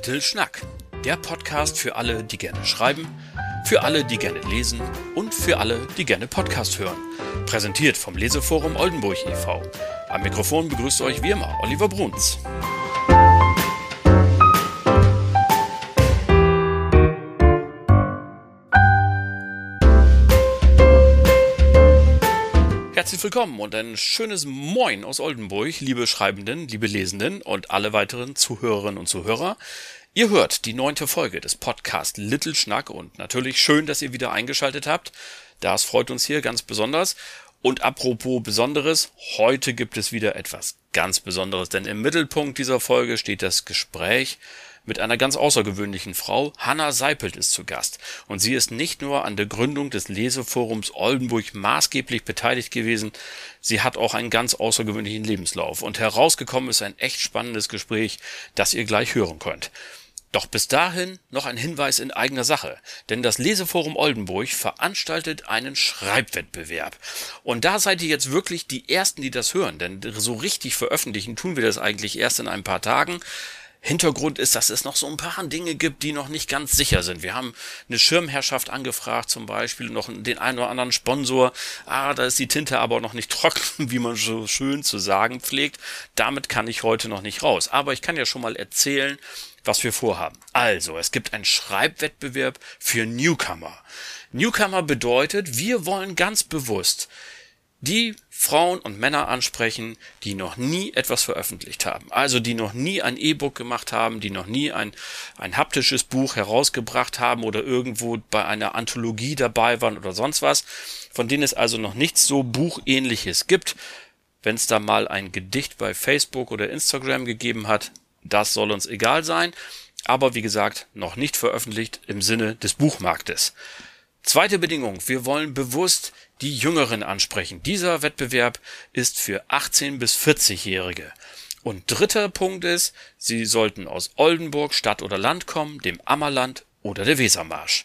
Little Schnack, der Podcast für alle, die gerne schreiben, für alle, die gerne lesen und für alle, die gerne Podcast hören. Präsentiert vom Leseforum Oldenburg e.V. Am Mikrofon begrüßt euch wie immer Oliver Bruns. Herzlich willkommen und ein schönes Moin aus Oldenburg, liebe Schreibenden, liebe Lesenden und alle weiteren Zuhörerinnen und Zuhörer. Ihr hört die neunte Folge des Podcasts Little Schnack und natürlich schön, dass ihr wieder eingeschaltet habt. Das freut uns hier ganz besonders. Und apropos Besonderes, heute gibt es wieder etwas ganz Besonderes, denn im Mittelpunkt dieser Folge steht das Gespräch mit einer ganz außergewöhnlichen Frau. Hanna Seipelt ist zu Gast. Und sie ist nicht nur an der Gründung des Leseforums Oldenburg maßgeblich beteiligt gewesen, sie hat auch einen ganz außergewöhnlichen Lebenslauf. Und herausgekommen ist ein echt spannendes Gespräch, das ihr gleich hören könnt. Doch bis dahin noch ein Hinweis in eigener Sache, denn das Leseforum Oldenburg veranstaltet einen Schreibwettbewerb. Und da seid ihr jetzt wirklich die Ersten, die das hören, denn so richtig veröffentlichen tun wir das eigentlich erst in ein paar Tagen. Hintergrund ist, dass es noch so ein paar Dinge gibt, die noch nicht ganz sicher sind. Wir haben eine Schirmherrschaft angefragt, zum Beispiel noch den einen oder anderen Sponsor. Ah, da ist die Tinte aber noch nicht trocken, wie man so schön zu sagen pflegt. Damit kann ich heute noch nicht raus. Aber ich kann ja schon mal erzählen, was wir vorhaben. Also, es gibt einen Schreibwettbewerb für Newcomer. Newcomer bedeutet, wir wollen ganz bewusst die Frauen und Männer ansprechen, die noch nie etwas veröffentlicht haben. Also die noch nie ein E-Book gemacht haben, die noch nie ein, ein haptisches Buch herausgebracht haben oder irgendwo bei einer Anthologie dabei waren oder sonst was, von denen es also noch nichts so Buchähnliches gibt. Wenn es da mal ein Gedicht bei Facebook oder Instagram gegeben hat, das soll uns egal sein. Aber wie gesagt, noch nicht veröffentlicht im Sinne des Buchmarktes. Zweite Bedingung, wir wollen bewusst die Jüngeren ansprechen. Dieser Wettbewerb ist für 18 bis 40-Jährige. Und dritter Punkt ist, sie sollten aus Oldenburg, Stadt oder Land kommen, dem Ammerland oder der Wesermarsch.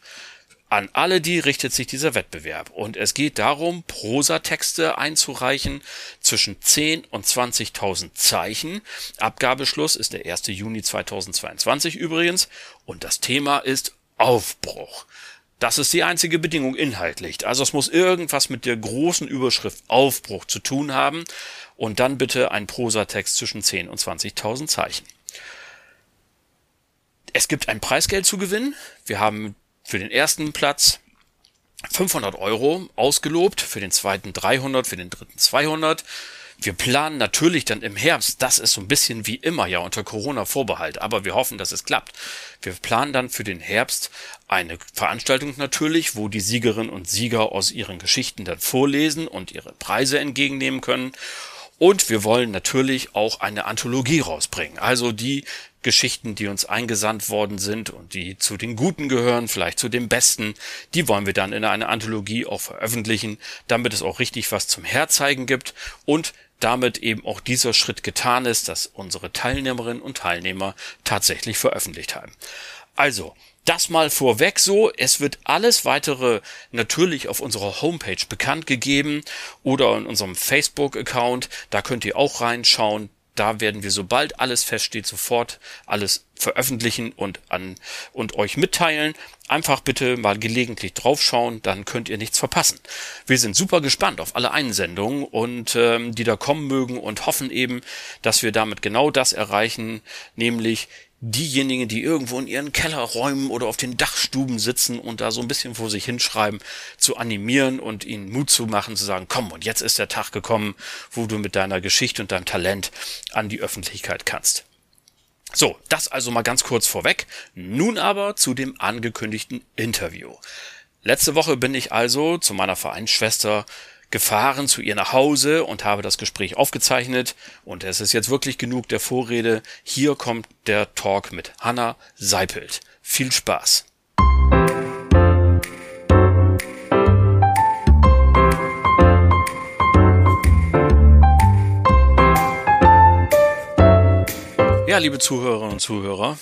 An alle die richtet sich dieser Wettbewerb und es geht darum, Prosatexte einzureichen zwischen 10 und 20.000 Zeichen. Abgabeschluss ist der 1. Juni 2022 übrigens und das Thema ist Aufbruch. Das ist die einzige Bedingung inhaltlich. Also es muss irgendwas mit der großen Überschrift Aufbruch zu tun haben und dann bitte ein Prosatext zwischen 10 und 20.000 Zeichen. Es gibt ein Preisgeld zu gewinnen. Wir haben für den ersten Platz 500 Euro ausgelobt, für den zweiten 300, für den dritten 200. Wir planen natürlich dann im Herbst, das ist so ein bisschen wie immer ja unter Corona-Vorbehalt, aber wir hoffen, dass es klappt. Wir planen dann für den Herbst eine Veranstaltung natürlich, wo die Siegerinnen und Sieger aus ihren Geschichten dann vorlesen und ihre Preise entgegennehmen können. Und wir wollen natürlich auch eine Anthologie rausbringen. Also die Geschichten, die uns eingesandt worden sind und die zu den Guten gehören, vielleicht zu den Besten, die wollen wir dann in einer Anthologie auch veröffentlichen, damit es auch richtig was zum Herzeigen gibt und damit eben auch dieser Schritt getan ist, dass unsere Teilnehmerinnen und Teilnehmer tatsächlich veröffentlicht haben. Also, das mal vorweg so. Es wird alles weitere natürlich auf unserer Homepage bekannt gegeben oder in unserem Facebook-Account. Da könnt ihr auch reinschauen. Da werden wir, sobald alles feststeht, sofort alles veröffentlichen und an und euch mitteilen. Einfach bitte mal gelegentlich draufschauen, dann könnt ihr nichts verpassen. Wir sind super gespannt auf alle Einsendungen und ähm, die da kommen mögen und hoffen eben, dass wir damit genau das erreichen, nämlich diejenigen, die irgendwo in ihren Kellerräumen oder auf den Dachstuben sitzen und da so ein bisschen vor sich hinschreiben, zu animieren und ihnen Mut zu machen, zu sagen, komm, und jetzt ist der Tag gekommen, wo du mit deiner Geschichte und deinem Talent an die Öffentlichkeit kannst. So, das also mal ganz kurz vorweg. Nun aber zu dem angekündigten Interview. Letzte Woche bin ich also zu meiner Vereinsschwester gefahren zu ihr nach Hause und habe das Gespräch aufgezeichnet. Und es ist jetzt wirklich genug der Vorrede. Hier kommt der Talk mit Hanna Seipelt. Viel Spaß! Ja, liebe Zuhörerinnen und Zuhörer,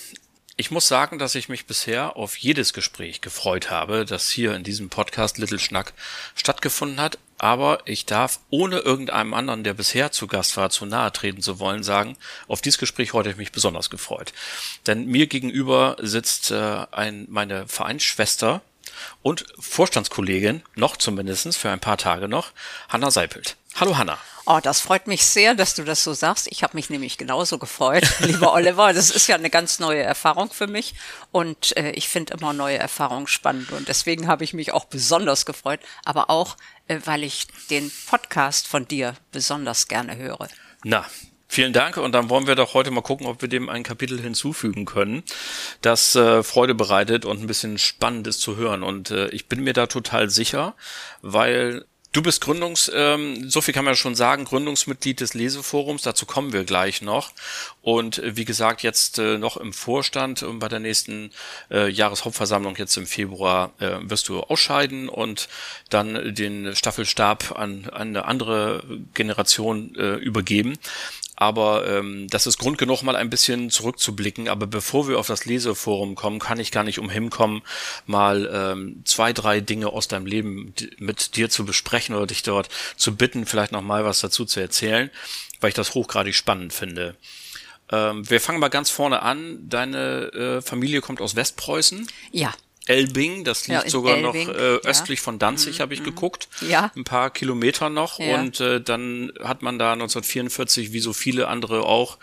ich muss sagen, dass ich mich bisher auf jedes Gespräch gefreut habe, das hier in diesem Podcast Little Schnack stattgefunden hat. Aber ich darf, ohne irgendeinem anderen, der bisher zu Gast war, zu nahe treten zu wollen, sagen, auf dieses Gespräch heute habe ich mich besonders gefreut. Denn mir gegenüber sitzt äh, ein, meine Vereinsschwester und Vorstandskollegin, noch zumindestens für ein paar Tage noch, Hanna Seipelt. Hallo Hanna. Oh, das freut mich sehr, dass du das so sagst. Ich habe mich nämlich genauso gefreut, lieber Oliver. Das ist ja eine ganz neue Erfahrung für mich und äh, ich finde immer neue Erfahrungen spannend und deswegen habe ich mich auch besonders gefreut, aber auch, äh, weil ich den Podcast von dir besonders gerne höre. Na, Vielen Dank und dann wollen wir doch heute mal gucken, ob wir dem ein Kapitel hinzufügen können, das äh, Freude bereitet und ein bisschen spannend ist zu hören. Und äh, ich bin mir da total sicher, weil Du bist Gründungs, ähm, so viel kann man schon sagen, Gründungsmitglied des Leseforums, dazu kommen wir gleich noch. Und äh, wie gesagt, jetzt äh, noch im Vorstand und bei der nächsten äh, Jahreshauptversammlung jetzt im Februar äh, wirst du ausscheiden und dann den Staffelstab an, an eine andere Generation äh, übergeben. Aber ähm, das ist Grund genug, mal ein bisschen zurückzublicken. Aber bevor wir auf das Leseforum kommen, kann ich gar nicht umhin kommen, mal ähm, zwei, drei Dinge aus deinem Leben mit dir zu besprechen oder dich dort zu bitten, vielleicht noch mal was dazu zu erzählen, weil ich das hochgradig spannend finde. Ähm, wir fangen mal ganz vorne an. Deine äh, Familie kommt aus Westpreußen. Ja. Elbing, das liegt ja, sogar Elbing, noch äh, östlich ja. von Danzig, mhm. habe ich mhm. geguckt. Ja. Ein paar Kilometer noch. Ja. Und äh, dann hat man da 1944, wie so viele andere auch,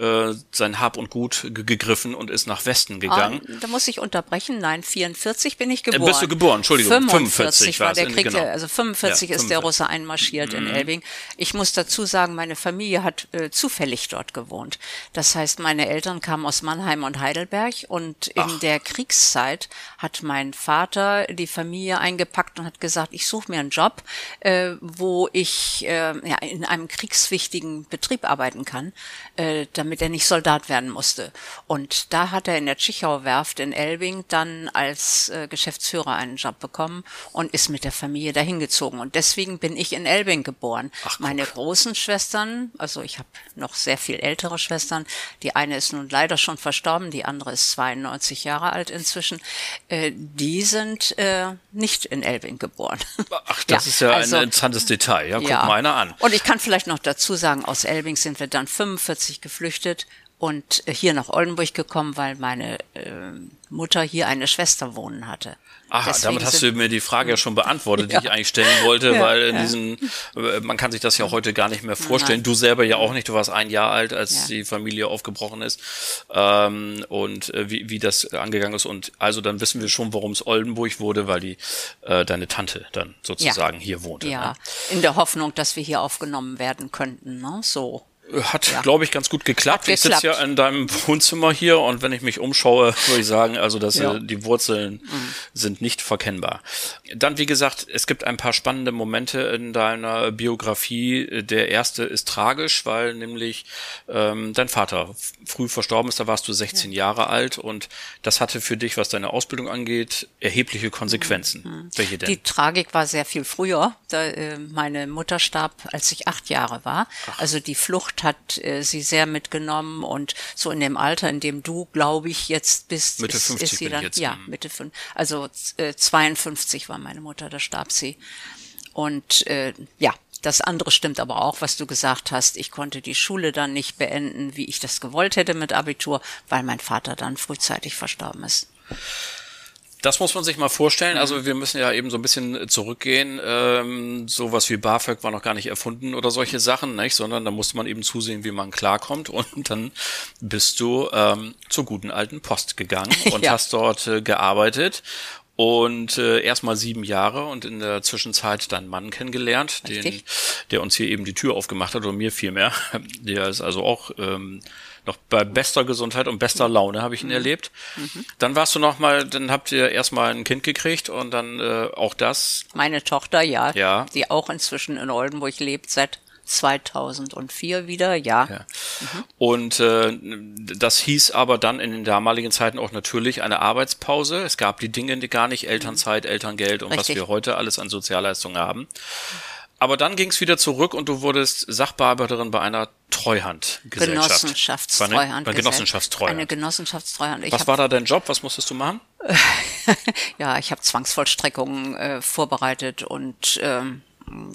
äh, sein Hab und Gut gegriffen und ist nach Westen gegangen. Ah, da muss ich unterbrechen. Nein, 44 bin ich geboren. Äh, bist du geboren? Entschuldigung. 45, 45 war der Krieg. Genau. Also 45 ja, ist 45. der Russe einmarschiert mhm. in Elbing. Ich muss dazu sagen, meine Familie hat äh, zufällig dort gewohnt. Das heißt, meine Eltern kamen aus Mannheim und Heidelberg und in Ach. der Kriegszeit hat mein Vater die Familie eingepackt und hat gesagt, ich suche mir einen Job, äh, wo ich äh, ja, in einem kriegswichtigen Betrieb arbeiten kann, äh, damit damit er nicht Soldat werden musste. Und da hat er in der Tschichau Werft in Elbing dann als äh, Geschäftsführer einen Job bekommen und ist mit der Familie dahin gezogen. Und deswegen bin ich in Elbing geboren. Ach, Meine großen Schwestern, also ich habe noch sehr viel ältere Schwestern, die eine ist nun leider schon verstorben, die andere ist 92 Jahre alt inzwischen, äh, die sind äh, nicht in Elbing geboren. Ach, das ja, ist ja also, ein interessantes Detail. Ja, guck ja. mal einer an. Und ich kann vielleicht noch dazu sagen, aus Elbing sind wir dann 45 geflüchtet geflüchtet und hier nach Oldenburg gekommen, weil meine äh, Mutter hier eine Schwester wohnen hatte. Deswegen damit hast du mir die Frage ja schon beantwortet, ja. die ich eigentlich stellen wollte, ja, weil in ja. diesen, äh, man kann sich das ja heute gar nicht mehr vorstellen. Du selber ja auch nicht, du warst ein Jahr alt, als die Familie aufgebrochen ist ähm, und äh, wie, wie das angegangen ist. Und also dann wissen wir schon, warum es Oldenburg wurde, weil die äh, deine Tante dann sozusagen hier wohnte. Ja, ne? in der Hoffnung, dass wir hier aufgenommen werden könnten, ne? so. Hat, ja. glaube ich, ganz gut geklappt. Ich sitze ja in deinem Wohnzimmer hier und wenn ich mich umschaue, würde ich sagen, also dass ja. Äh, die Wurzeln mhm. sind nicht verkennbar. Dann, wie gesagt, es gibt ein paar spannende Momente in deiner Biografie. Der erste ist tragisch, weil nämlich ähm, dein Vater früh verstorben ist. Da warst du 16 ja. Jahre alt und das hatte für dich, was deine Ausbildung angeht, erhebliche Konsequenzen. Mhm. Welche denn? Die Tragik war sehr viel früher. Da, äh, meine Mutter starb, als ich acht Jahre war. Ach. Also die Flucht hat äh, sie sehr mitgenommen und so in dem Alter, in dem du, glaube ich, jetzt bist, Mitte ist, 50 ist sie dann, jetzt. ja, mhm. Mitte fünf, also äh, 52 war meine Mutter, da starb sie. Und äh, ja, das andere stimmt aber auch, was du gesagt hast. Ich konnte die Schule dann nicht beenden, wie ich das gewollt hätte mit Abitur, weil mein Vater dann frühzeitig verstorben ist. Das muss man sich mal vorstellen. Also mhm. wir müssen ja eben so ein bisschen zurückgehen. Ähm, sowas wie BAföG war noch gar nicht erfunden oder solche Sachen, nicht? Sondern da musste man eben zusehen, wie man klarkommt. Und dann bist du ähm, zur guten alten Post gegangen und ja. hast dort äh, gearbeitet und äh, erstmal sieben Jahre und in der Zwischenzeit deinen Mann kennengelernt, den, der uns hier eben die Tür aufgemacht hat oder mir vielmehr. Der ist also auch ähm, noch bei bester Gesundheit und bester Laune habe ich ihn mhm. erlebt. Mhm. Dann warst du noch mal, dann habt ihr erstmal ein Kind gekriegt und dann äh, auch das. Meine Tochter, ja, ja, die auch inzwischen in Oldenburg lebt seit 2004 wieder, ja. ja. Mhm. Und äh, das hieß aber dann in den damaligen Zeiten auch natürlich eine Arbeitspause. Es gab die Dinge die gar nicht, Elternzeit, Elterngeld und Richtig. was wir heute alles an Sozialleistungen haben. Aber dann ging es wieder zurück und du wurdest Sachbearbeiterin bei einer Treuhandgesellschaft. Genossenschaftstreuhand. Bei, Genossenschaftstreuhand. Eine Genossenschaftstreuhand. Ich Was war da dein Job? Was musstest du machen? ja, ich habe Zwangsvollstreckungen äh, vorbereitet und ähm,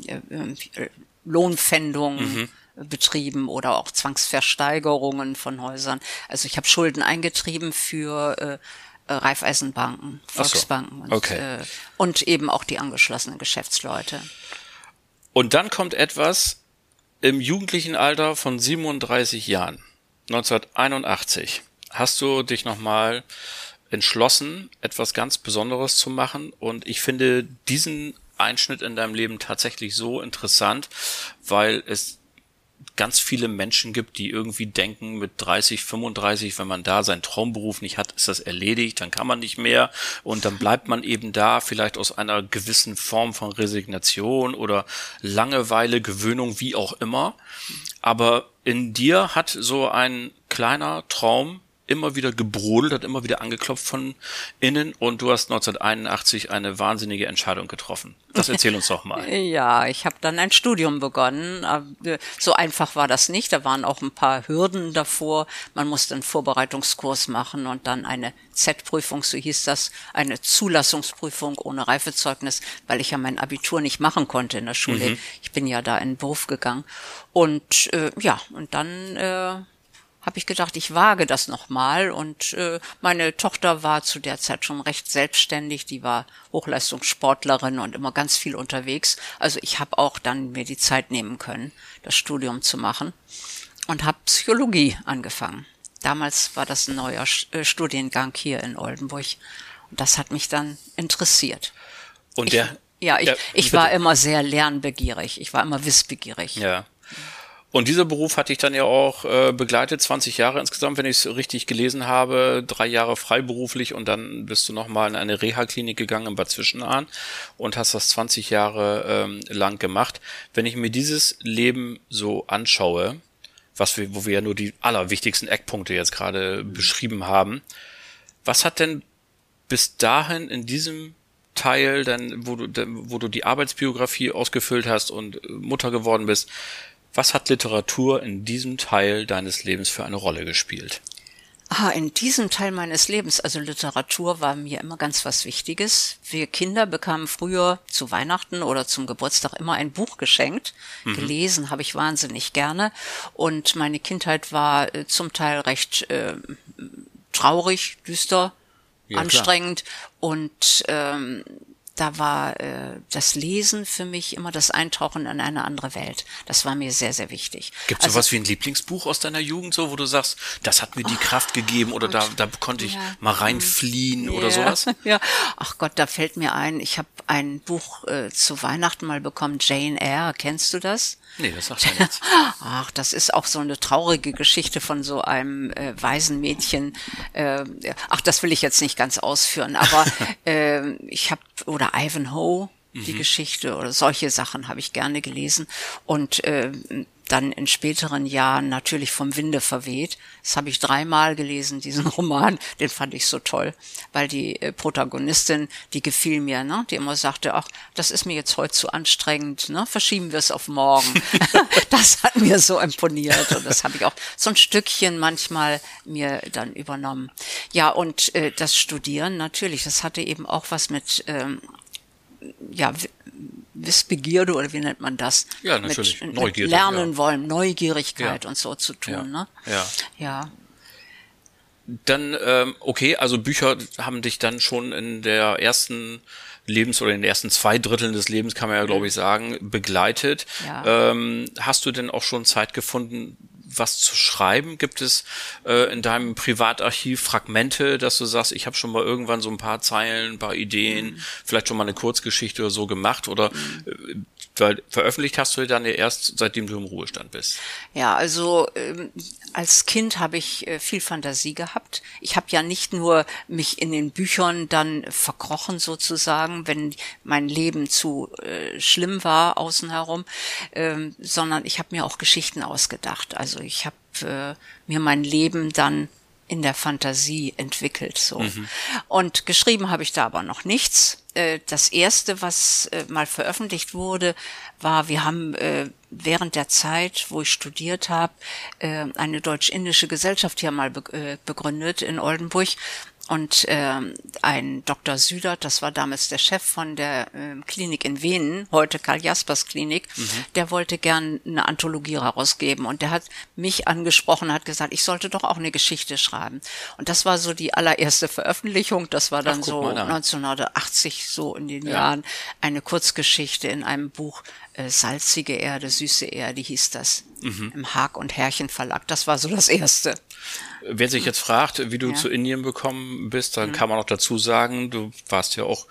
äh, Lohnpfändung. Mhm betrieben oder auch Zwangsversteigerungen von Häusern. Also ich habe Schulden eingetrieben für äh, Raiffeisenbanken, Volksbanken so. okay. und, äh, und eben auch die angeschlossenen Geschäftsleute. Und dann kommt etwas im jugendlichen Alter von 37 Jahren, 1981, hast du dich nochmal entschlossen, etwas ganz Besonderes zu machen. Und ich finde diesen Einschnitt in deinem Leben tatsächlich so interessant, weil es ganz viele Menschen gibt, die irgendwie denken, mit 30, 35, wenn man da seinen Traumberuf nicht hat, ist das erledigt, dann kann man nicht mehr und dann bleibt man eben da, vielleicht aus einer gewissen Form von Resignation oder Langeweile, Gewöhnung, wie auch immer. Aber in dir hat so ein kleiner Traum immer wieder gebrodelt, hat immer wieder angeklopft von innen und du hast 1981 eine wahnsinnige Entscheidung getroffen. Das erzähl uns doch mal. ja, ich habe dann ein Studium begonnen. So einfach war das nicht. Da waren auch ein paar Hürden davor. Man musste einen Vorbereitungskurs machen und dann eine Z-Prüfung, so hieß das, eine Zulassungsprüfung ohne Reifezeugnis, weil ich ja mein Abitur nicht machen konnte in der Schule. Mhm. Ich bin ja da in den Beruf gegangen. Und äh, ja, und dann äh, habe ich gedacht, ich wage das nochmal. Und äh, meine Tochter war zu der Zeit schon recht selbstständig, die war Hochleistungssportlerin und immer ganz viel unterwegs. Also ich habe auch dann mir die Zeit nehmen können, das Studium zu machen und habe Psychologie angefangen. Damals war das ein neuer äh, Studiengang hier in Oldenburg und das hat mich dann interessiert. Und der? Ich, ja, ich, der, ich war immer sehr lernbegierig, ich war immer wissbegierig. Ja. Und dieser Beruf hatte ich dann ja auch äh, begleitet, 20 Jahre insgesamt, wenn ich es richtig gelesen habe, drei Jahre freiberuflich und dann bist du nochmal in eine Reha-Klinik gegangen in Bad Zwischenahn und hast das 20 Jahre ähm, lang gemacht. Wenn ich mir dieses Leben so anschaue, was wir, wo wir ja nur die allerwichtigsten Eckpunkte jetzt gerade beschrieben haben, was hat denn bis dahin in diesem Teil, dann, wo du, wo du die Arbeitsbiografie ausgefüllt hast und Mutter geworden bist, was hat Literatur in diesem Teil deines Lebens für eine Rolle gespielt? Ah, in diesem Teil meines Lebens, also Literatur war mir immer ganz was Wichtiges. Wir Kinder bekamen früher zu Weihnachten oder zum Geburtstag immer ein Buch geschenkt. Mhm. Gelesen habe ich wahnsinnig gerne. Und meine Kindheit war äh, zum Teil recht äh, traurig, düster, ja, anstrengend. Klar. Und ähm, da war äh, das Lesen für mich immer das Eintauchen in eine andere Welt. Das war mir sehr, sehr wichtig. Gibt es also, sowas wie ein Lieblingsbuch aus deiner Jugend, so wo du sagst, das hat mir die oh, Kraft gegeben oder da, da konnte ich ja, mal reinfliehen ja, oder sowas? Ja, ach Gott, da fällt mir ein, ich habe ein Buch äh, zu Weihnachten mal bekommen, Jane Eyre, kennst du das? Nee, das sagst du jetzt. Ach, das ist auch so eine traurige Geschichte von so einem äh, weisen Mädchen. Äh, ach, das will ich jetzt nicht ganz ausführen, aber äh, ich habe oder Ivanhoe die mhm. Geschichte oder solche Sachen habe ich gerne gelesen und äh, dann in späteren Jahren natürlich vom Winde verweht. Das habe ich dreimal gelesen, diesen Roman. Den fand ich so toll, weil die äh, Protagonistin, die gefiel mir, ne? die immer sagte, ach, das ist mir jetzt heute zu anstrengend, ne? verschieben wir es auf morgen. das hat mir so imponiert und das habe ich auch so ein Stückchen manchmal mir dann übernommen. Ja, und äh, das Studieren natürlich, das hatte eben auch was mit ähm, ja, Wissbegierde oder wie nennt man das? Ja, natürlich. Mit, Neugierde, lernen ja. wollen, Neugierigkeit ja. und so zu tun. Ja. Ne? Ja. ja. Dann, ähm, okay, also Bücher haben dich dann schon in der ersten Lebens- oder in den ersten zwei Dritteln des Lebens, kann man ja, glaube ich, sagen, begleitet. Ja. Ähm, hast du denn auch schon Zeit gefunden, was zu schreiben? Gibt es äh, in deinem Privatarchiv Fragmente, dass du sagst, ich habe schon mal irgendwann so ein paar Zeilen, ein paar Ideen, mhm. vielleicht schon mal eine Kurzgeschichte oder so gemacht oder mhm. weil veröffentlicht hast du dann ja erst, seitdem du im Ruhestand bist. Ja, also ähm, als Kind habe ich äh, viel Fantasie gehabt. Ich habe ja nicht nur mich in den Büchern dann verkrochen sozusagen, wenn mein Leben zu äh, schlimm war außen herum, ähm, sondern ich habe mir auch Geschichten ausgedacht. Also ich habe äh, mir mein Leben dann in der Fantasie entwickelt so. Mhm. Und geschrieben habe ich da aber noch nichts. Äh, das erste, was äh, mal veröffentlicht wurde, war, wir haben äh, während der Zeit, wo ich studiert habe, eine deutsch-indische Gesellschaft hier mal begründet in Oldenburg. Und äh, ein Dr. Südert, das war damals der Chef von der äh, Klinik in Wenen, heute Karl Jaspers Klinik, mhm. der wollte gern eine Anthologie herausgeben. Und der hat mich angesprochen, hat gesagt, ich sollte doch auch eine Geschichte schreiben. Und das war so die allererste Veröffentlichung. Das war dann Ach, so 1980, so in den ja. Jahren, eine Kurzgeschichte in einem Buch äh, Salzige Erde, Süße Erde hieß das. Mhm. Im Haag und Herrchen Verlag. Das war so das erste. Wer sich jetzt fragt, wie du ja. zu Indien gekommen bist, dann mhm. kann man noch dazu sagen, du warst ja auch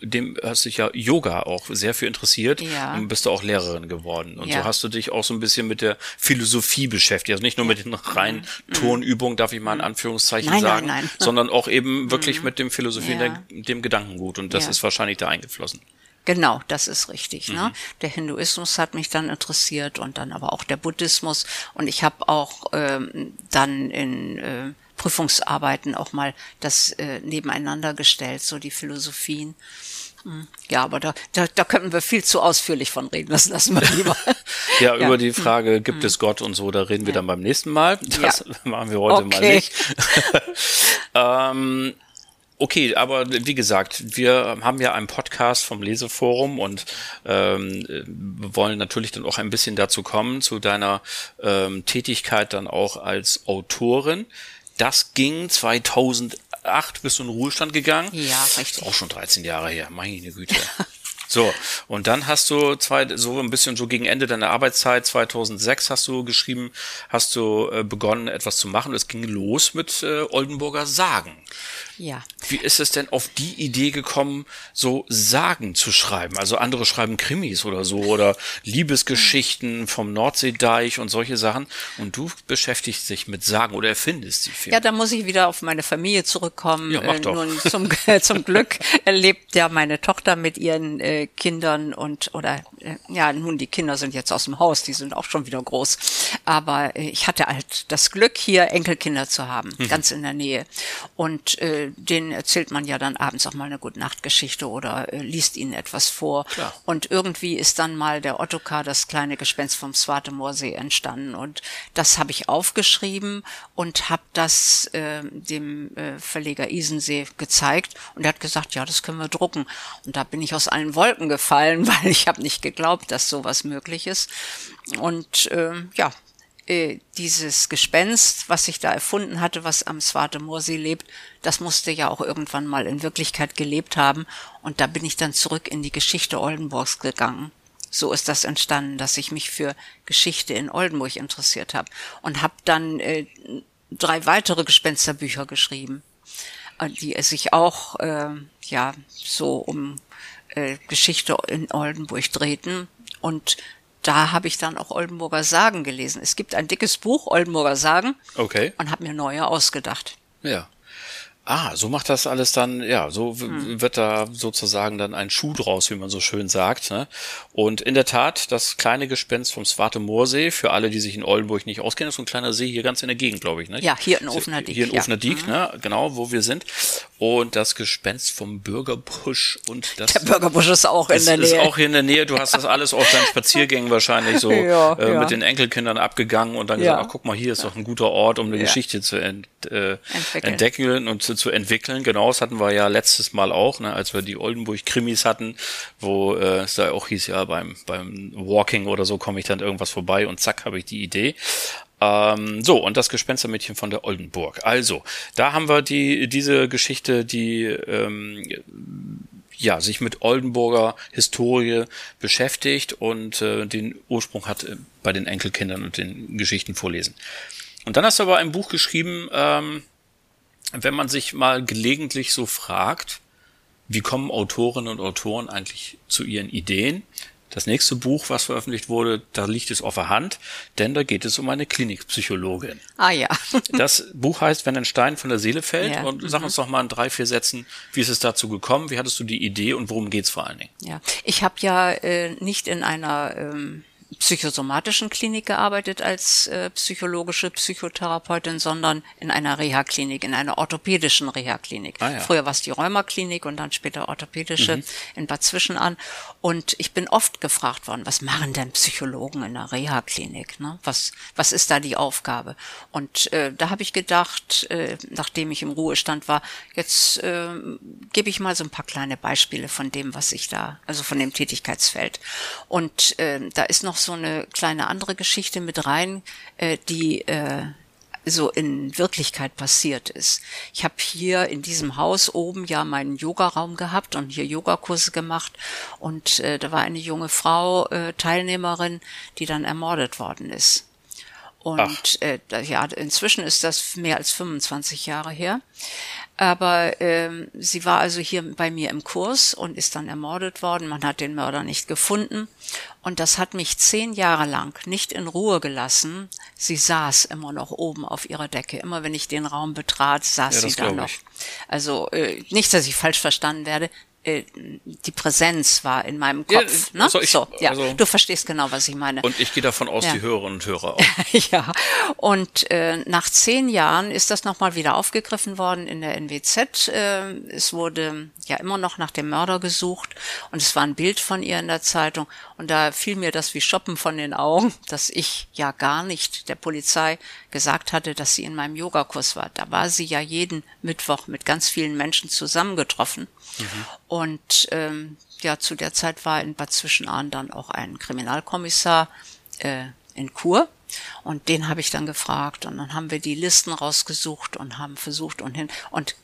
dem hast dich ja Yoga auch sehr viel interessiert ja. und bist du auch Lehrerin geworden. Und ja. so hast du dich auch so ein bisschen mit der Philosophie beschäftigt. Also nicht nur mit den reinen mhm. Turnübungen, darf ich mal in mhm. Anführungszeichen nein, sagen, nein, nein. sondern auch eben wirklich mhm. mit dem Philosophie ja. und dem Gedankengut. Und das ist wahrscheinlich da eingeflossen. Genau, das ist richtig. Ne? Mhm. Ne? Der Hinduismus hat mich dann interessiert und dann aber auch der Buddhismus. Und ich habe auch ähm, dann in äh, Prüfungsarbeiten auch mal das äh, nebeneinander gestellt, so die Philosophien. Hm. Ja, aber da, da, da könnten wir viel zu ausführlich von reden. Das lassen wir lieber. ja, ja, über die Frage, hm. gibt es Gott und so, da reden wir dann beim nächsten Mal. Das ja. machen wir heute okay. mal nicht. ähm, Okay, aber wie gesagt, wir haben ja einen Podcast vom Leseforum und ähm, wollen natürlich dann auch ein bisschen dazu kommen, zu deiner ähm, Tätigkeit dann auch als Autorin. Das ging 2008, bist du in Ruhestand gegangen. Ja, richtig. Ist auch schon 13 Jahre her, meine Güte. So, und dann hast du zwei, so ein bisschen so gegen Ende deiner Arbeitszeit, 2006 hast du geschrieben, hast du äh, begonnen, etwas zu machen. Es ging los mit äh, Oldenburger Sagen. Ja. Wie ist es denn auf die Idee gekommen, so Sagen zu schreiben? Also andere schreiben Krimis oder so oder Liebesgeschichten vom Nordseedeich und solche Sachen. Und du beschäftigst dich mit Sagen oder erfindest sie viel. Ja, da muss ich wieder auf meine Familie zurückkommen. Ja, mach äh, doch. Nun zum, zum Glück lebt ja meine Tochter mit ihren äh, Kindern und oder äh, ja, nun die Kinder sind jetzt aus dem Haus, die sind auch schon wieder groß. Aber äh, ich hatte halt das Glück, hier Enkelkinder zu haben, mhm. ganz in der Nähe. Und äh, denen erzählt man ja dann abends auch mal eine gute Nachtgeschichte oder äh, liest ihnen etwas vor. Klar. Und irgendwie ist dann mal der Ottokar, das kleine Gespenst vom Swartemoorsee entstanden. Und das habe ich aufgeschrieben und habe das äh, dem äh, Verleger Isensee gezeigt. Und er hat gesagt, ja, das können wir drucken. Und da bin ich aus allen Wolken gefallen, weil ich habe nicht geglaubt, dass sowas möglich ist. Und äh, ja, äh, dieses Gespenst, was ich da erfunden hatte, was am Swarte Moorsee lebt, das musste ja auch irgendwann mal in Wirklichkeit gelebt haben. Und da bin ich dann zurück in die Geschichte Oldenburgs gegangen. So ist das entstanden, dass ich mich für Geschichte in Oldenburg interessiert habe und habe dann äh, drei weitere Gespensterbücher geschrieben, äh, die sich auch äh, ja so um äh, Geschichte in Oldenburg drehten und da habe ich dann auch Oldenburger Sagen gelesen. Es gibt ein dickes Buch, Oldenburger Sagen. Okay. Und habe mir neue ausgedacht. Ja. Ah, so macht das alles dann, ja, so hm. wird da sozusagen dann ein Schuh draus, wie man so schön sagt. Ne? Und in der Tat, das kleine Gespenst vom Swarte Moorsee, für alle, die sich in Oldenburg nicht auskennen, ist so ein kleiner See hier ganz in der Gegend, glaube ich. Ne? Ja, hier in Ofenerdiek. Hier in ja. Ofenerdiek, mhm. ne? genau, wo wir sind. Und das Gespenst vom Bürgerbusch und das. Der Bürgerbusch ist auch in der Nähe. Ist auch hier in der Nähe. Du hast das alles auf deinen Spaziergängen wahrscheinlich so ja, äh, ja. mit den Enkelkindern abgegangen und dann gesagt, ach guck mal, hier ist doch ein guter Ort, um eine Geschichte zu ent, äh, entdecken und zu zu entwickeln. Genau, das hatten wir ja letztes Mal auch, ne, als wir die Oldenburg-Krimis hatten, wo äh, es da auch hieß, ja, beim, beim Walking oder so komme ich dann irgendwas vorbei und zack, habe ich die Idee. Ähm, so, und das Gespenstermädchen von der Oldenburg. Also, da haben wir die, diese Geschichte, die ähm, ja, sich mit Oldenburger Historie beschäftigt und äh, den Ursprung hat äh, bei den Enkelkindern und den Geschichten vorlesen. Und dann hast du aber ein Buch geschrieben, ähm, wenn man sich mal gelegentlich so fragt, wie kommen Autorinnen und Autoren eigentlich zu ihren Ideen? Das nächste Buch, was veröffentlicht wurde, da liegt es auf der Hand, denn da geht es um eine Klinikpsychologin. Ah ja. das Buch heißt, wenn ein Stein von der Seele fällt. Ja. Und sag mhm. uns doch mal in drei, vier Sätzen, wie ist es dazu gekommen? Wie hattest du die Idee und worum geht's vor allen Dingen? Ja, ich habe ja äh, nicht in einer ähm, psychosomatischen Klinik gearbeitet als äh, psychologische Psychotherapeutin, sondern in einer Reha-Klinik, in einer orthopädischen Reha-Klinik. Ah, ja. Früher war es die Rheuma-Klinik und dann später orthopädische mhm. in Bad Zwischenahn. Und ich bin oft gefragt worden, was machen denn Psychologen in einer Reha-Klinik? Ne? Was, was ist da die Aufgabe? Und äh, da habe ich gedacht, äh, nachdem ich im Ruhestand war, jetzt äh, gebe ich mal so ein paar kleine Beispiele von dem, was ich da, also von dem Tätigkeitsfeld. Und äh, da ist noch so eine kleine andere Geschichte mit rein, äh, die äh, so in Wirklichkeit passiert ist. Ich habe hier in diesem Haus oben ja meinen Yogaraum gehabt und hier Yogakurse gemacht und äh, da war eine junge Frau äh, Teilnehmerin, die dann ermordet worden ist. Und äh, ja, inzwischen ist das mehr als 25 Jahre her. Aber ähm, sie war also hier bei mir im Kurs und ist dann ermordet worden. Man hat den Mörder nicht gefunden. Und das hat mich zehn Jahre lang nicht in Ruhe gelassen. Sie saß immer noch oben auf ihrer Decke. Immer wenn ich den Raum betrat, saß ja, sie da noch. Ich. Also äh, nicht, dass ich falsch verstanden werde. Äh, die Präsenz war in meinem Kopf. Ja, ne? also ich, so, ja, also, du verstehst genau, was ich meine. Und ich gehe davon aus, ja. die Hörerinnen und Hörer auch. ja, und äh, nach zehn Jahren ist das nochmal wieder aufgegriffen worden in der NWZ. Äh, es wurde ja immer noch nach dem Mörder gesucht und es war ein Bild von ihr in der Zeitung und da fiel mir das wie Shoppen von den Augen, dass ich ja gar nicht der Polizei gesagt hatte, dass sie in meinem Yogakurs war. Da war sie ja jeden Mittwoch mit ganz vielen Menschen zusammengetroffen. Mhm. Und ähm, ja, zu der Zeit war in Bad Zwischenahn dann auch ein Kriminalkommissar äh, in Kur. Und den habe ich dann gefragt und dann haben wir die Listen rausgesucht und haben versucht und hin. Und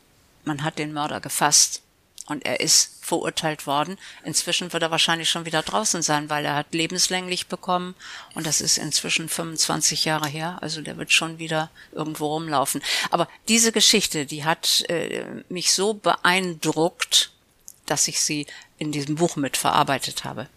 man hat den Mörder gefasst und er ist verurteilt worden. Inzwischen wird er wahrscheinlich schon wieder draußen sein, weil er hat lebenslänglich bekommen und das ist inzwischen 25 Jahre her. Also der wird schon wieder irgendwo rumlaufen. Aber diese Geschichte, die hat äh, mich so beeindruckt, dass ich sie in diesem Buch mit verarbeitet habe.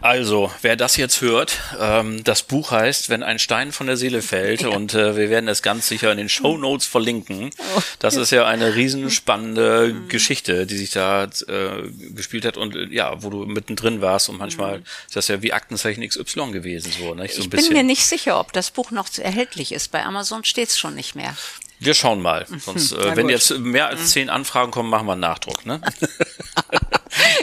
Also, wer das jetzt hört, ähm, das Buch heißt, wenn ein Stein von der Seele fällt ja. und äh, wir werden es ganz sicher in den Show Notes verlinken. Oh, das ist ja eine riesenspannende mhm. Geschichte, die sich da äh, gespielt hat und äh, ja, wo du mittendrin warst und manchmal mhm. ist das ja wie Aktenzeichen XY gewesen so, nicht? So ein ich bisschen. bin mir nicht sicher, ob das Buch noch erhältlich ist. Bei Amazon steht es schon nicht mehr. Wir schauen mal. Sonst, äh, wenn jetzt mehr als mhm. zehn Anfragen kommen, machen wir einen Nachdruck, ne?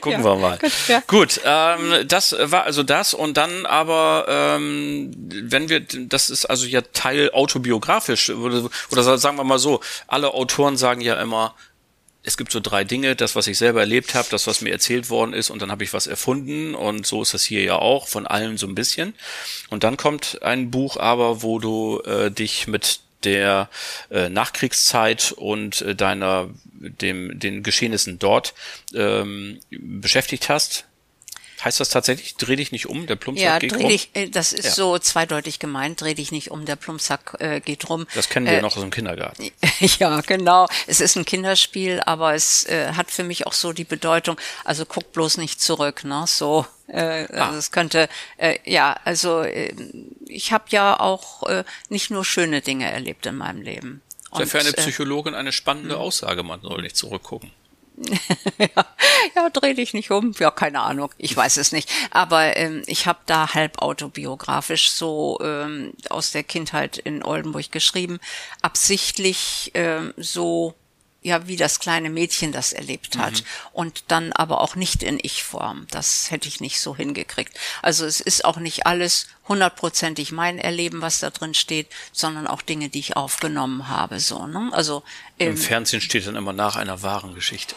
Gucken ja, wir mal. Gut, ja. gut ähm, das war also das und dann aber, ähm, wenn wir, das ist also ja Teil autobiografisch oder, oder sagen wir mal so, alle Autoren sagen ja immer, es gibt so drei Dinge, das, was ich selber erlebt habe, das, was mir erzählt worden ist, und dann habe ich was erfunden und so ist das hier ja auch, von allen so ein bisschen. Und dann kommt ein Buch aber, wo du äh, dich mit der äh, Nachkriegszeit und äh, deiner dem den Geschehnissen dort ähm, beschäftigt hast. Heißt das tatsächlich, dreh dich nicht um, der Plumpsack ja, geht dreh rum? Dich, äh, das ist ja. so zweideutig gemeint, dreh dich nicht um, der Plumpsack äh, geht rum. Das kennen wir äh, noch aus dem Kindergarten. ja, genau. Es ist ein Kinderspiel, aber es äh, hat für mich auch so die Bedeutung, also guck bloß nicht zurück, ne? So. Äh, ah. Also es könnte, äh, ja, also äh, ich habe ja auch äh, nicht nur schöne Dinge erlebt in meinem Leben. Das ist ja für eine äh, Psychologin eine spannende hm. Aussage, man soll nicht zurückgucken. ja, ja, dreh dich nicht um. Ja, keine Ahnung. Ich weiß es nicht. Aber ähm, ich habe da halb autobiografisch so ähm, aus der Kindheit in Oldenburg geschrieben, absichtlich ähm, so ja, wie das kleine Mädchen das erlebt hat. Mhm. Und dann aber auch nicht in Ich-Form. Das hätte ich nicht so hingekriegt. Also es ist auch nicht alles hundertprozentig mein Erleben, was da drin steht, sondern auch Dinge, die ich aufgenommen habe, so, ne? Also, im, Im Fernsehen steht dann immer nach einer wahren Geschichte.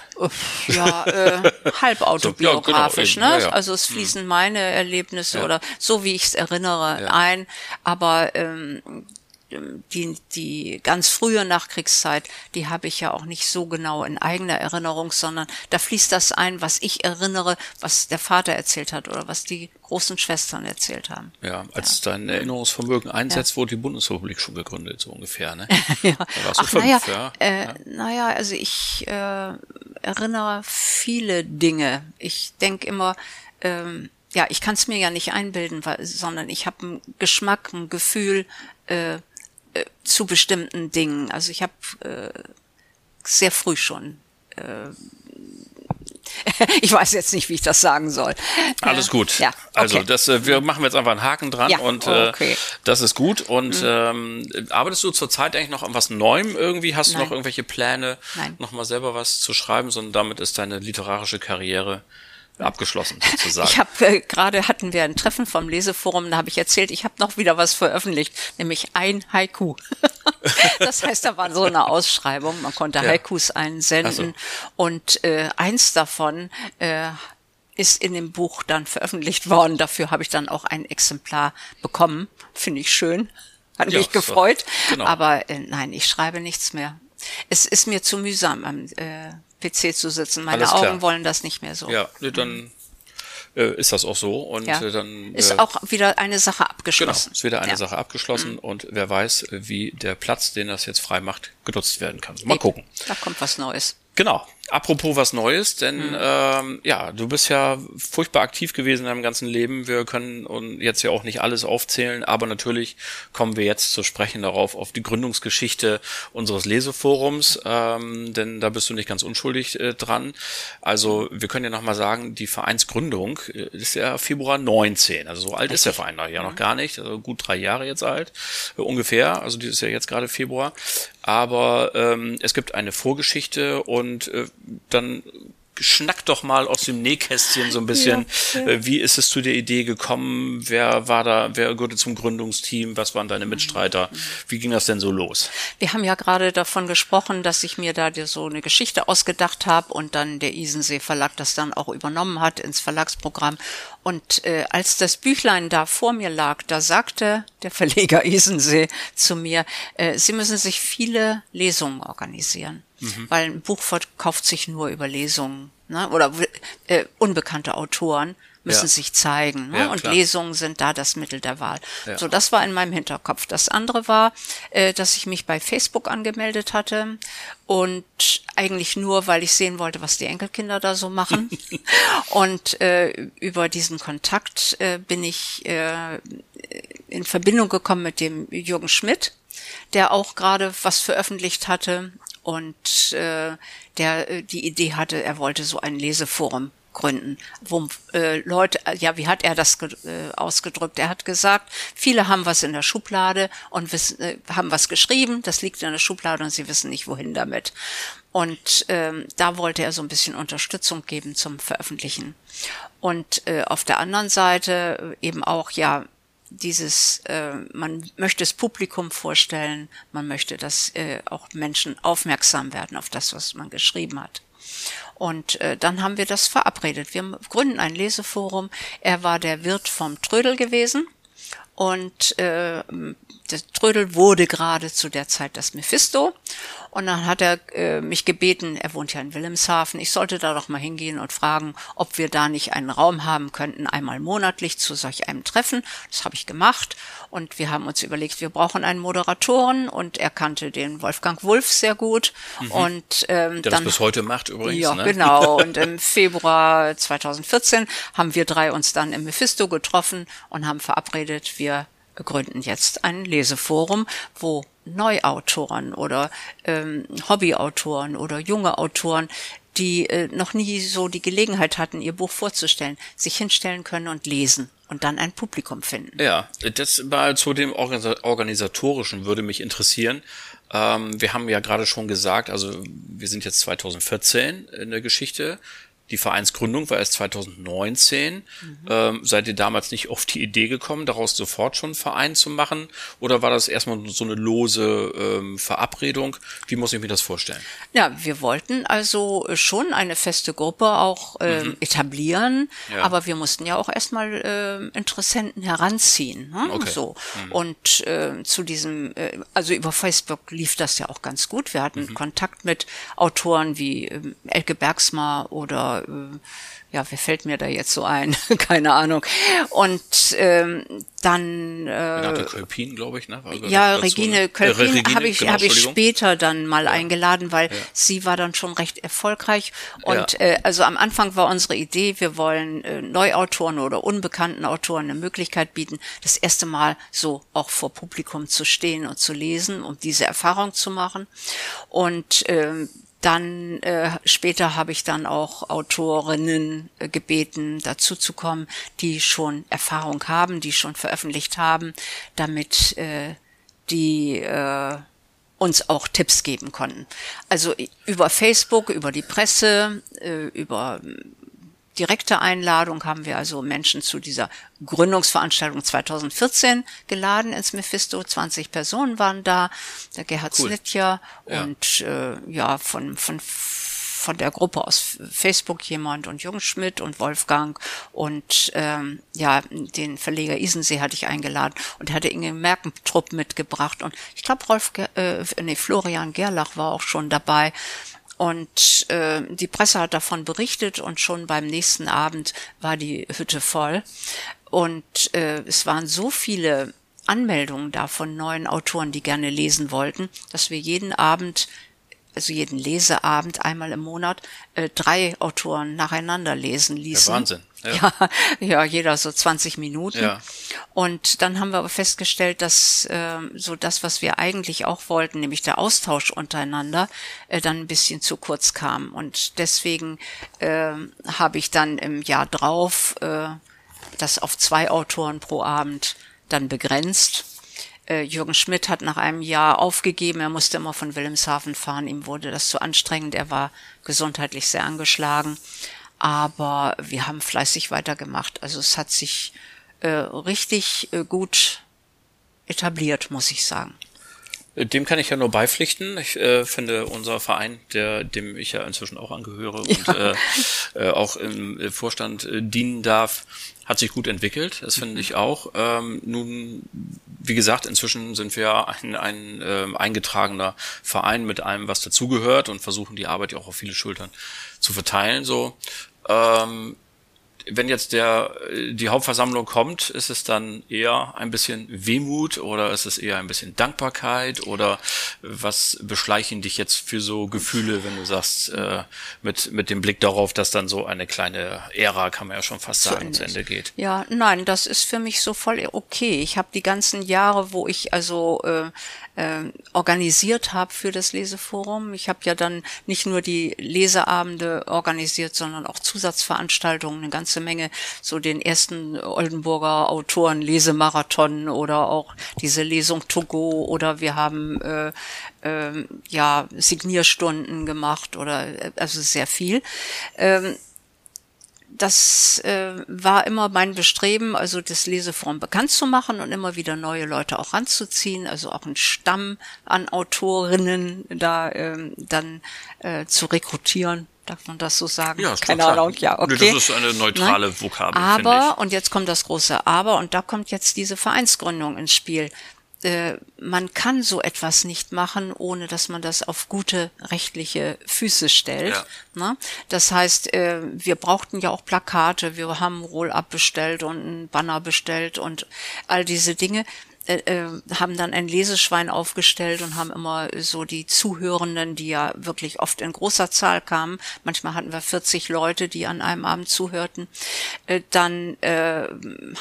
Ja, äh, halb autobiografisch, so, ja, genau, ne? Ja, ja. Also es mhm. fließen meine Erlebnisse oder so wie ich es erinnere ein, aber ähm, die, die ganz frühe Nachkriegszeit, die habe ich ja auch nicht so genau in eigener Erinnerung, sondern da fließt das ein, was ich erinnere, was der Vater erzählt hat oder was die großen Schwestern erzählt haben. Ja, als ja. dein Erinnerungsvermögen einsetzt, ja. wurde die Bundesrepublik schon gegründet, so ungefähr, ne? ja. Ach, naja, ja. Äh, ja. naja, also ich äh, erinnere viele Dinge. Ich denke immer, ähm, ja, ich kann es mir ja nicht einbilden, weil, sondern ich habe einen Geschmack, ein Gefühl, äh, äh, zu bestimmten Dingen. Also ich habe äh, sehr früh schon äh, ich weiß jetzt nicht, wie ich das sagen soll. Alles gut. Ja, also, okay. Also das, äh, wir machen jetzt einfach einen Haken dran ja, und äh, okay. das ist gut. Und mhm. ähm, arbeitest du zurzeit eigentlich noch an was Neuem irgendwie? Hast Nein. du noch irgendwelche Pläne, Nein. noch mal selber was zu schreiben? Sondern damit ist deine literarische Karriere abgeschlossen sozusagen. Ich habe äh, gerade hatten wir ein Treffen vom Leseforum, da habe ich erzählt, ich habe noch wieder was veröffentlicht, nämlich ein Haiku. das heißt, da war so eine Ausschreibung, man konnte ja. Haikus einsenden so. und äh, eins davon äh, ist in dem Buch dann veröffentlicht worden. Dafür habe ich dann auch ein Exemplar bekommen. Finde ich schön. Hat ja, mich gefreut. So. Genau. Aber äh, nein, ich schreibe nichts mehr. Es ist mir zu mühsam am äh, PC zu sitzen. Meine Augen wollen das nicht mehr so. Ja, dann äh, ist das auch so. Und ja. äh, dann ist äh, auch wieder eine Sache abgeschlossen. Genau, ist wieder eine ja. Sache abgeschlossen mhm. und wer weiß, wie der Platz, den das jetzt frei macht, genutzt werden kann. Mal Eben. gucken. Da kommt was Neues. Genau. Apropos was Neues, denn mhm. ähm, ja, du bist ja furchtbar aktiv gewesen in deinem ganzen Leben. Wir können und jetzt ja auch nicht alles aufzählen, aber natürlich kommen wir jetzt zu sprechen darauf auf die Gründungsgeschichte unseres Leseforums, ähm, denn da bist du nicht ganz unschuldig äh, dran. Also wir können ja nochmal sagen, die Vereinsgründung äh, ist ja Februar 19, also so alt Richtig. ist der Verein ja noch mhm. gar nicht, also gut drei Jahre jetzt alt äh, ungefähr. Also dieses Jahr jetzt gerade Februar aber ähm, es gibt eine Vorgeschichte und äh, dann schnack doch mal aus dem Nähkästchen so ein bisschen. Ja, ja. Äh, wie ist es zu der Idee gekommen? Wer war da, wer gehörte zum Gründungsteam? Was waren deine Mitstreiter? Wie ging das denn so los? Wir haben ja gerade davon gesprochen, dass ich mir da so eine Geschichte ausgedacht habe und dann der Isensee Verlag das dann auch übernommen hat ins Verlagsprogramm. Und äh, als das Büchlein da vor mir lag, da sagte der Verleger Isensee zu mir, äh, Sie müssen sich viele Lesungen organisieren, mhm. weil ein Buch verkauft sich nur über Lesungen ne? oder äh, unbekannte Autoren müssen ja. sich zeigen. Ne? Ja, und. Lesungen sind da das Mittel der Wahl. Ja. So, das war in meinem Hinterkopf. Das andere war, äh, dass ich mich bei Facebook angemeldet hatte und eigentlich nur, weil ich sehen wollte, was die Enkelkinder da so machen. und äh, über diesen Kontakt äh, bin ich äh, in Verbindung gekommen mit dem Jürgen Schmidt, der auch gerade was veröffentlicht hatte und äh, der äh, die Idee hatte, er wollte so ein Leseforum gründen, wo äh, Leute, ja, wie hat er das äh, ausgedrückt? Er hat gesagt, viele haben was in der Schublade und wissen, äh, haben was geschrieben, das liegt in der Schublade und sie wissen nicht, wohin damit. Und ähm, da wollte er so ein bisschen Unterstützung geben zum Veröffentlichen. Und äh, auf der anderen Seite eben auch, ja, dieses, äh, man möchte das Publikum vorstellen, man möchte, dass äh, auch Menschen aufmerksam werden auf das, was man geschrieben hat. Und äh, dann haben wir das verabredet. Wir gründen ein Leseforum. Er war der Wirt vom Trödel gewesen. Und äh, der Trödel wurde gerade zu der Zeit das Mephisto. Und dann hat er äh, mich gebeten, er wohnt ja in Wilhelmshaven, ich sollte da doch mal hingehen und fragen, ob wir da nicht einen Raum haben könnten, einmal monatlich zu solch einem Treffen. Das habe ich gemacht und wir haben uns überlegt, wir brauchen einen Moderatoren und er kannte den Wolfgang Wulff sehr gut. Mhm. Und ähm, Der dann, das bis heute macht übrigens. Ja, ne? genau. Und im Februar 2014 haben wir drei uns dann im Mephisto getroffen und haben verabredet, wir gründen jetzt ein Leseforum, wo Neuautoren oder ähm, Hobbyautoren oder junge Autoren, die äh, noch nie so die Gelegenheit hatten, ihr Buch vorzustellen, sich hinstellen können und lesen und dann ein Publikum finden. Ja, das mal zu dem organisatorischen würde mich interessieren. Ähm, wir haben ja gerade schon gesagt, also wir sind jetzt 2014 in der Geschichte. Die Vereinsgründung war erst 2019. Mhm. Ähm, seid ihr damals nicht auf die Idee gekommen, daraus sofort schon einen Verein zu machen? Oder war das erstmal so eine lose ähm, Verabredung? Wie muss ich mir das vorstellen? Ja, wir wollten also schon eine feste Gruppe auch äh, mhm. etablieren, ja. aber wir mussten ja auch erstmal äh, Interessenten heranziehen. Ne? Okay. So. Mhm. Und äh, zu diesem, äh, also über Facebook lief das ja auch ganz gut. Wir hatten mhm. Kontakt mit Autoren wie äh, Elke Bergsma oder äh, ja, wer fällt mir da jetzt so ein? Keine Ahnung. Und ähm, dann äh, Kölpin, glaube ich, ne? ja, Regine ne? Kölpin äh, habe ich, genau, hab ich später dann mal ja. eingeladen, weil ja. sie war dann schon recht erfolgreich. Und ja. äh, also am Anfang war unsere Idee, wir wollen äh, Neuautoren oder unbekannten Autoren eine Möglichkeit bieten, das erste Mal so auch vor Publikum zu stehen und zu lesen, um diese Erfahrung zu machen. Und ähm, dann äh, später habe ich dann auch Autorinnen äh, gebeten, dazu zu kommen, die schon Erfahrung haben, die schon veröffentlicht haben, damit äh, die äh, uns auch Tipps geben konnten. Also über Facebook, über die Presse, äh, über direkte Einladung haben wir also Menschen zu dieser Gründungsveranstaltung 2014 geladen ins Mephisto. 20 Personen waren da, der Gerhard cool. Slittjer ja. und äh, ja von von von der Gruppe aus Facebook jemand und Jung Schmidt und Wolfgang und ähm, ja, den Verleger Isensee hatte ich eingeladen und hatte Inge Merkentrupp mitgebracht und ich glaube Rolf, äh, nee, Florian Gerlach war auch schon dabei und äh, die Presse hat davon berichtet und schon beim nächsten Abend war die Hütte voll. Und äh, es waren so viele Anmeldungen da von neuen Autoren, die gerne lesen wollten, dass wir jeden Abend also jeden Leseabend einmal im Monat äh, drei Autoren nacheinander lesen ließen. Ja, Wahnsinn. Ja. ja, ja, jeder so 20 Minuten. Ja. Und dann haben wir aber festgestellt, dass äh, so das, was wir eigentlich auch wollten, nämlich der Austausch untereinander, äh, dann ein bisschen zu kurz kam. Und deswegen äh, habe ich dann im Jahr drauf äh, das auf zwei Autoren pro Abend dann begrenzt äh, Jürgen Schmidt hat nach einem Jahr aufgegeben. Er musste immer von Wilhelmshaven fahren. Ihm wurde das zu anstrengend. Er war gesundheitlich sehr angeschlagen. Aber wir haben fleißig weitergemacht. Also es hat sich äh, richtig äh, gut etabliert, muss ich sagen. Dem kann ich ja nur beipflichten. Ich äh, finde unser Verein, der dem ich ja inzwischen auch angehöre und ja. äh, äh, auch im Vorstand äh, dienen darf, hat sich gut entwickelt. Das finde ich auch. Ähm, nun, wie gesagt, inzwischen sind wir ein, ein äh, eingetragener Verein mit allem, was dazugehört und versuchen die Arbeit ja auch auf viele Schultern zu verteilen. So. Ähm, wenn jetzt der, die Hauptversammlung kommt, ist es dann eher ein bisschen Wehmut oder ist es eher ein bisschen Dankbarkeit oder was beschleichen dich jetzt für so Gefühle, wenn du sagst, äh, mit, mit dem Blick darauf, dass dann so eine kleine Ära, kann man ja schon fast sagen, zu Ende geht? Ja, nein, das ist für mich so voll okay. Ich habe die ganzen Jahre, wo ich also äh, äh, organisiert habe für das Leseforum. Ich habe ja dann nicht nur die Leseabende organisiert, sondern auch Zusatzveranstaltungen, eine ganze Menge, so den ersten Oldenburger Autoren Lesemarathon oder auch diese Lesung Togo oder wir haben äh, äh, ja Signierstunden gemacht oder äh, also sehr viel. Ähm, das äh, war immer mein Bestreben, also das Leseforum bekannt zu machen und immer wieder neue Leute auch ranzuziehen, also auch einen Stamm an Autorinnen da ähm, dann äh, zu rekrutieren. Darf man das so sagen? Ja, keine Ahnung. Ja, okay. Das ist eine neutrale ne? Vokabel. Aber, und jetzt kommt das große Aber, und da kommt jetzt diese Vereinsgründung ins Spiel. Äh, man kann so etwas nicht machen, ohne dass man das auf gute rechtliche Füße stellt. Ja. Ne? Das heißt, äh, wir brauchten ja auch Plakate, wir haben Roll-up bestellt und ein Banner bestellt und all diese Dinge. Äh, äh, haben dann ein Leseschwein aufgestellt und haben immer so die Zuhörenden, die ja wirklich oft in großer Zahl kamen, manchmal hatten wir 40 Leute, die an einem Abend zuhörten, dann äh,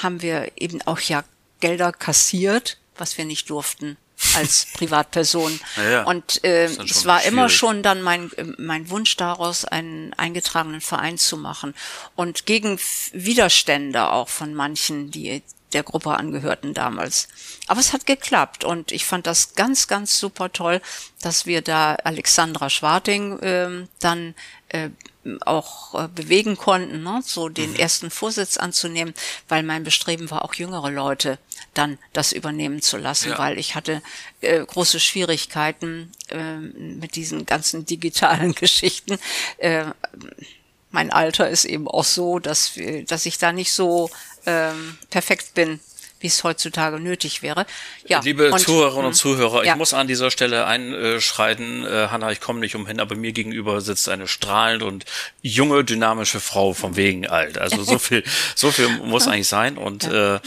haben wir eben auch ja Gelder kassiert was wir nicht durften als Privatperson. ja, und äh, es war schwierig. immer schon dann mein, mein Wunsch daraus, einen eingetragenen Verein zu machen. Und gegen Widerstände auch von manchen, die der Gruppe angehörten damals. Aber es hat geklappt und ich fand das ganz, ganz super toll, dass wir da Alexandra Schwarting äh, dann äh, auch äh, bewegen konnten, ne? so den mhm. ersten Vorsitz anzunehmen, weil mein Bestreben war, auch jüngere Leute dann das übernehmen zu lassen, ja. weil ich hatte äh, große Schwierigkeiten äh, mit diesen ganzen digitalen Geschichten. Äh, mein Alter ist eben auch so, dass, dass ich da nicht so ähm, perfekt bin wie es heutzutage nötig wäre. Ja, Liebe und, Zuhörerinnen und hm, Zuhörer, ja. ich muss an dieser Stelle einschreiten, äh, Hanna, ich komme nicht umhin, aber mir gegenüber sitzt eine strahlend und junge, dynamische Frau vom Wegen alt. Also so viel, so viel muss eigentlich sein. Und ja. äh,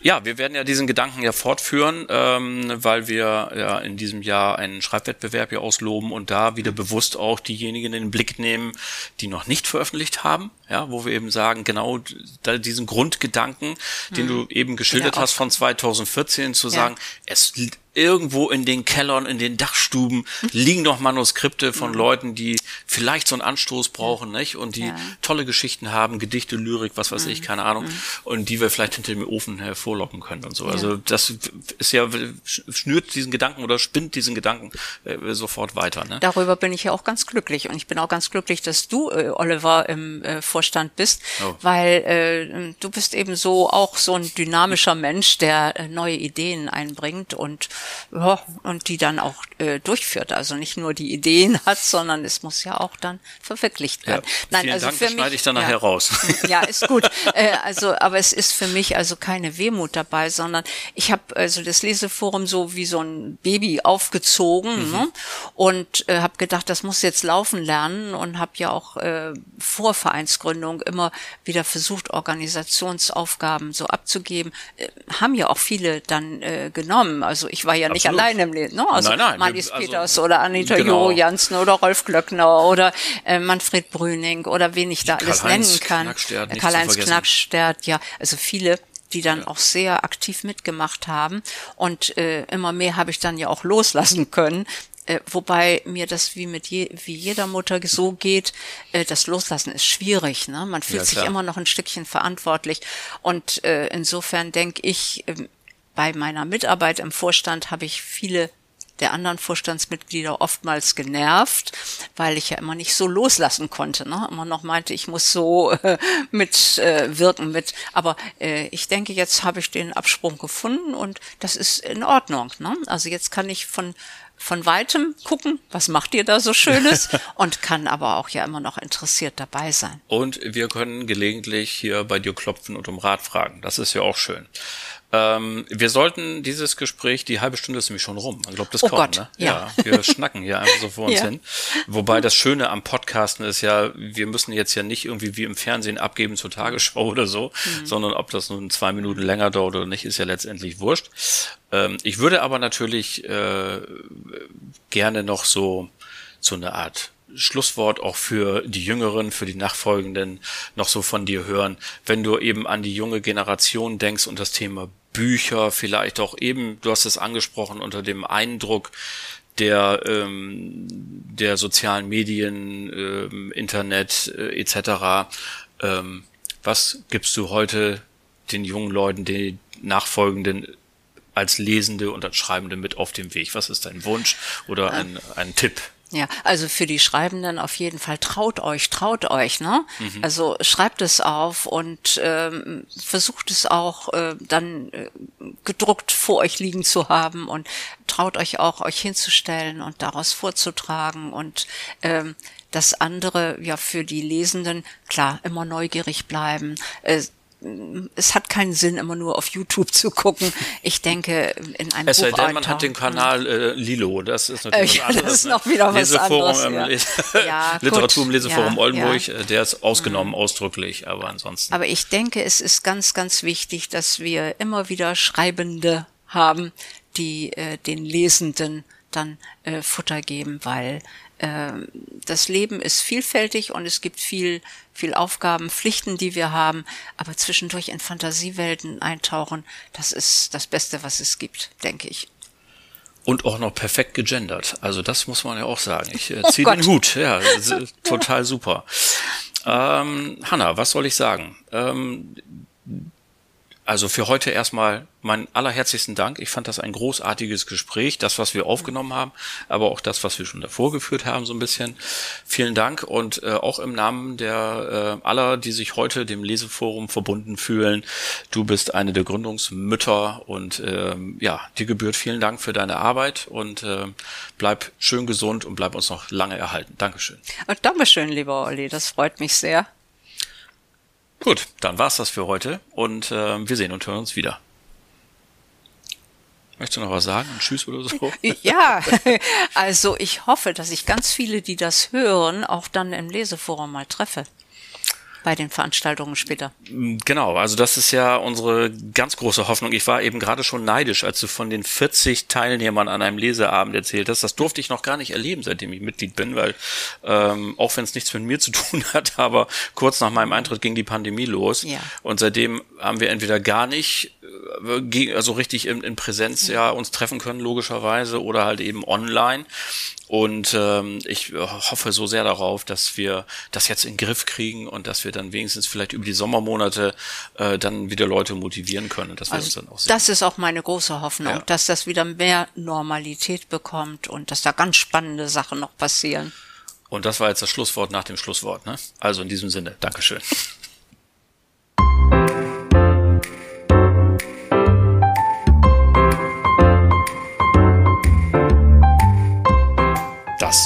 ja, wir werden ja diesen Gedanken ja fortführen, ähm, weil wir ja in diesem Jahr einen Schreibwettbewerb ja ausloben und da wieder bewusst auch diejenigen in den Blick nehmen, die noch nicht veröffentlicht haben, ja, wo wir eben sagen, genau da diesen Grundgedanken, den hm. du eben geschildert ja, hast von 2014, zu sagen, es irgendwo in den Kellern, in den Dachstuben liegen noch Manuskripte von. Leuten, die vielleicht so einen Anstoß brauchen, nicht? Und die ja. tolle Geschichten haben, Gedichte, Lyrik, was weiß ich, mhm. keine Ahnung. Mhm. Und die wir vielleicht hinter dem Ofen hervorlocken können und so. Also das ist ja, schnürt diesen Gedanken oder spinnt diesen Gedanken äh, sofort weiter. Ne? Darüber bin ich ja auch ganz glücklich. Und ich bin auch ganz glücklich, dass du, äh, Oliver, im äh, Vorstand bist, oh. weil äh, du bist eben so auch so ein dynamischer Mensch, der äh, neue Ideen einbringt und ja, und die dann auch äh, durchführt. Also nicht nur die Ideen hat, sondern es muss ja auch dann verwirklicht werden. Ja, Nein, vielen also Dank, für das mich, schneide ich dann nachher ja, raus. Ja, ist gut. äh, also, aber es ist für mich also keine Wehmut dabei, sondern ich habe also das Leseforum so wie so ein Baby aufgezogen mhm. ne? und äh, habe gedacht, das muss jetzt laufen lernen und habe ja auch äh, vor Vereinsgründung immer wieder versucht, Organisationsaufgaben so abzugeben. Äh, haben ja auch viele dann äh, genommen. Also ich war ja nicht Absolut. alleine im Leben. Ne? Also nein, nein, Marlies also, Peters oder Anita genau. Jo Jansen oder Rolf Glöckner oder äh, Manfred Brüning oder wen ich da alles nennen kann. Karl-Heinz Knackstert, ja, also viele die dann ja. auch sehr aktiv mitgemacht haben. Und äh, immer mehr habe ich dann ja auch loslassen können. Äh, wobei mir das wie mit je, wie jeder Mutter so geht, äh, das Loslassen ist schwierig. Ne? Man fühlt ja, sich immer noch ein Stückchen verantwortlich. Und äh, insofern denke ich, äh, bei meiner Mitarbeit im Vorstand habe ich viele der anderen Vorstandsmitglieder oftmals genervt, weil ich ja immer nicht so loslassen konnte. Ne? Immer noch meinte, ich muss so äh, mitwirken äh, mit. Aber äh, ich denke, jetzt habe ich den Absprung gefunden und das ist in Ordnung. Ne? Also jetzt kann ich von von weitem gucken, was macht ihr da so Schönes und kann aber auch ja immer noch interessiert dabei sein. Und wir können gelegentlich hier bei dir klopfen und um Rat fragen. Das ist ja auch schön. Ähm, wir sollten dieses Gespräch, die halbe Stunde ist nämlich schon rum. Man glaubt das oh kaum, Gott, ne? Ja. ja. wir schnacken hier einfach so vor uns ja. hin. Wobei das Schöne am Podcasten ist ja, wir müssen jetzt ja nicht irgendwie wie im Fernsehen abgeben zur Tagesschau oder so, mhm. sondern ob das nun zwei Minuten länger dauert oder nicht, ist ja letztendlich wurscht. Ähm, ich würde aber natürlich äh, gerne noch so so eine Art Schlusswort auch für die Jüngeren, für die Nachfolgenden noch so von dir hören, wenn du eben an die junge Generation denkst und das Thema Bücher, vielleicht auch eben, du hast es angesprochen, unter dem Eindruck der, ähm, der sozialen Medien, ähm, Internet äh, etc. Ähm, was gibst du heute den jungen Leuten, den Nachfolgenden als Lesende und als Schreibende mit auf dem Weg? Was ist dein Wunsch oder ein, ein Tipp? Ja, also für die Schreibenden auf jeden Fall traut euch, traut euch, ne? Mhm. Also schreibt es auf und ähm, versucht es auch äh, dann äh, gedruckt vor euch liegen zu haben und traut euch auch, euch hinzustellen und daraus vorzutragen und ähm, das andere, ja, für die Lesenden, klar, immer neugierig bleiben, äh, es hat keinen Sinn, immer nur auf YouTube zu gucken. Ich denke, in einem es sei denn, man hat den Kanal äh, Lilo, das ist natürlich äh, ja, Das ist noch wieder was Leseforum anderes. Ja. ja, Literatur im Leseforum ja, Oldenburg, der ist ausgenommen, mhm. ausdrücklich, aber ansonsten. Aber ich denke, es ist ganz, ganz wichtig, dass wir immer wieder Schreibende haben, die äh, den Lesenden dann äh, Futter geben, weil äh, das Leben ist vielfältig und es gibt viel, viel Aufgaben, Pflichten, die wir haben, aber zwischendurch in Fantasiewelten eintauchen, das ist das Beste, was es gibt, denke ich. Und auch noch perfekt gegendert. Also das muss man ja auch sagen. Ich äh, oh ziehe den Hut. Ja, total super. Ähm, Hanna, was soll ich sagen? Ähm, also für heute erstmal meinen allerherzlichsten Dank. Ich fand das ein großartiges Gespräch, das, was wir aufgenommen haben, aber auch das, was wir schon davor geführt haben, so ein bisschen. Vielen Dank und äh, auch im Namen der äh, aller, die sich heute dem Leseforum verbunden fühlen. Du bist eine der Gründungsmütter und äh, ja, dir gebührt vielen Dank für deine Arbeit und äh, bleib schön gesund und bleib uns noch lange erhalten. Dankeschön. Dankeschön, lieber Olli, das freut mich sehr. Gut, dann war's das für heute und äh, wir sehen und hören uns wieder. Möchtest du noch was sagen? Ein Tschüss oder so? Ja, also ich hoffe, dass ich ganz viele, die das hören, auch dann im Leseforum mal treffe bei den Veranstaltungen später. Genau, also das ist ja unsere ganz große Hoffnung. Ich war eben gerade schon neidisch, als du von den 40 Teilnehmern an einem Leseabend erzählt hast. Das durfte ich noch gar nicht erleben, seitdem ich Mitglied bin, weil ähm, auch wenn es nichts mit mir zu tun hat, aber kurz nach meinem Eintritt ging die Pandemie los. Ja. Und seitdem haben wir entweder gar nicht also richtig in, in Präsenz ja uns treffen können, logischerweise, oder halt eben online. Und ähm, ich hoffe so sehr darauf, dass wir das jetzt in den Griff kriegen und dass wir dann wenigstens vielleicht über die Sommermonate äh, dann wieder Leute motivieren können. Dass wir also uns dann auch sehen. Das ist auch meine große Hoffnung, ja. dass das wieder mehr Normalität bekommt und dass da ganz spannende Sachen noch passieren. Und das war jetzt das Schlusswort nach dem Schlusswort. Ne? Also in diesem Sinne, Dankeschön.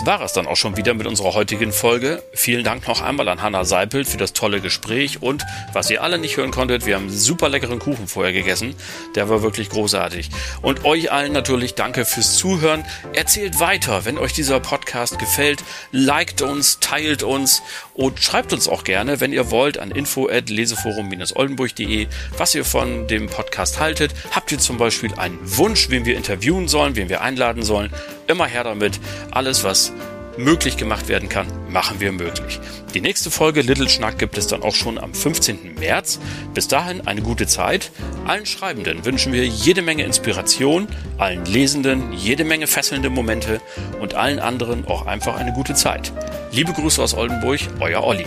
Das war es dann auch schon wieder mit unserer heutigen Folge. Vielen Dank noch einmal an Hanna Seipelt für das tolle Gespräch und was ihr alle nicht hören konntet, wir haben super leckeren Kuchen vorher gegessen. Der war wirklich großartig. Und euch allen natürlich danke fürs Zuhören. Erzählt weiter, wenn euch dieser Podcast gefällt. Liked uns, teilt uns und schreibt uns auch gerne, wenn ihr wollt, an info@leseforum-oldenburg.de, was ihr von dem Podcast haltet. Habt ihr zum Beispiel einen Wunsch, wen wir interviewen sollen, wen wir einladen sollen? Immer her damit. Alles, was möglich gemacht werden kann, machen wir möglich. Die nächste Folge Little Schnack gibt es dann auch schon am 15. März. Bis dahin eine gute Zeit. Allen Schreibenden wünschen wir jede Menge Inspiration, allen Lesenden jede Menge fesselnde Momente und allen anderen auch einfach eine gute Zeit. Liebe Grüße aus Oldenburg, euer Olli.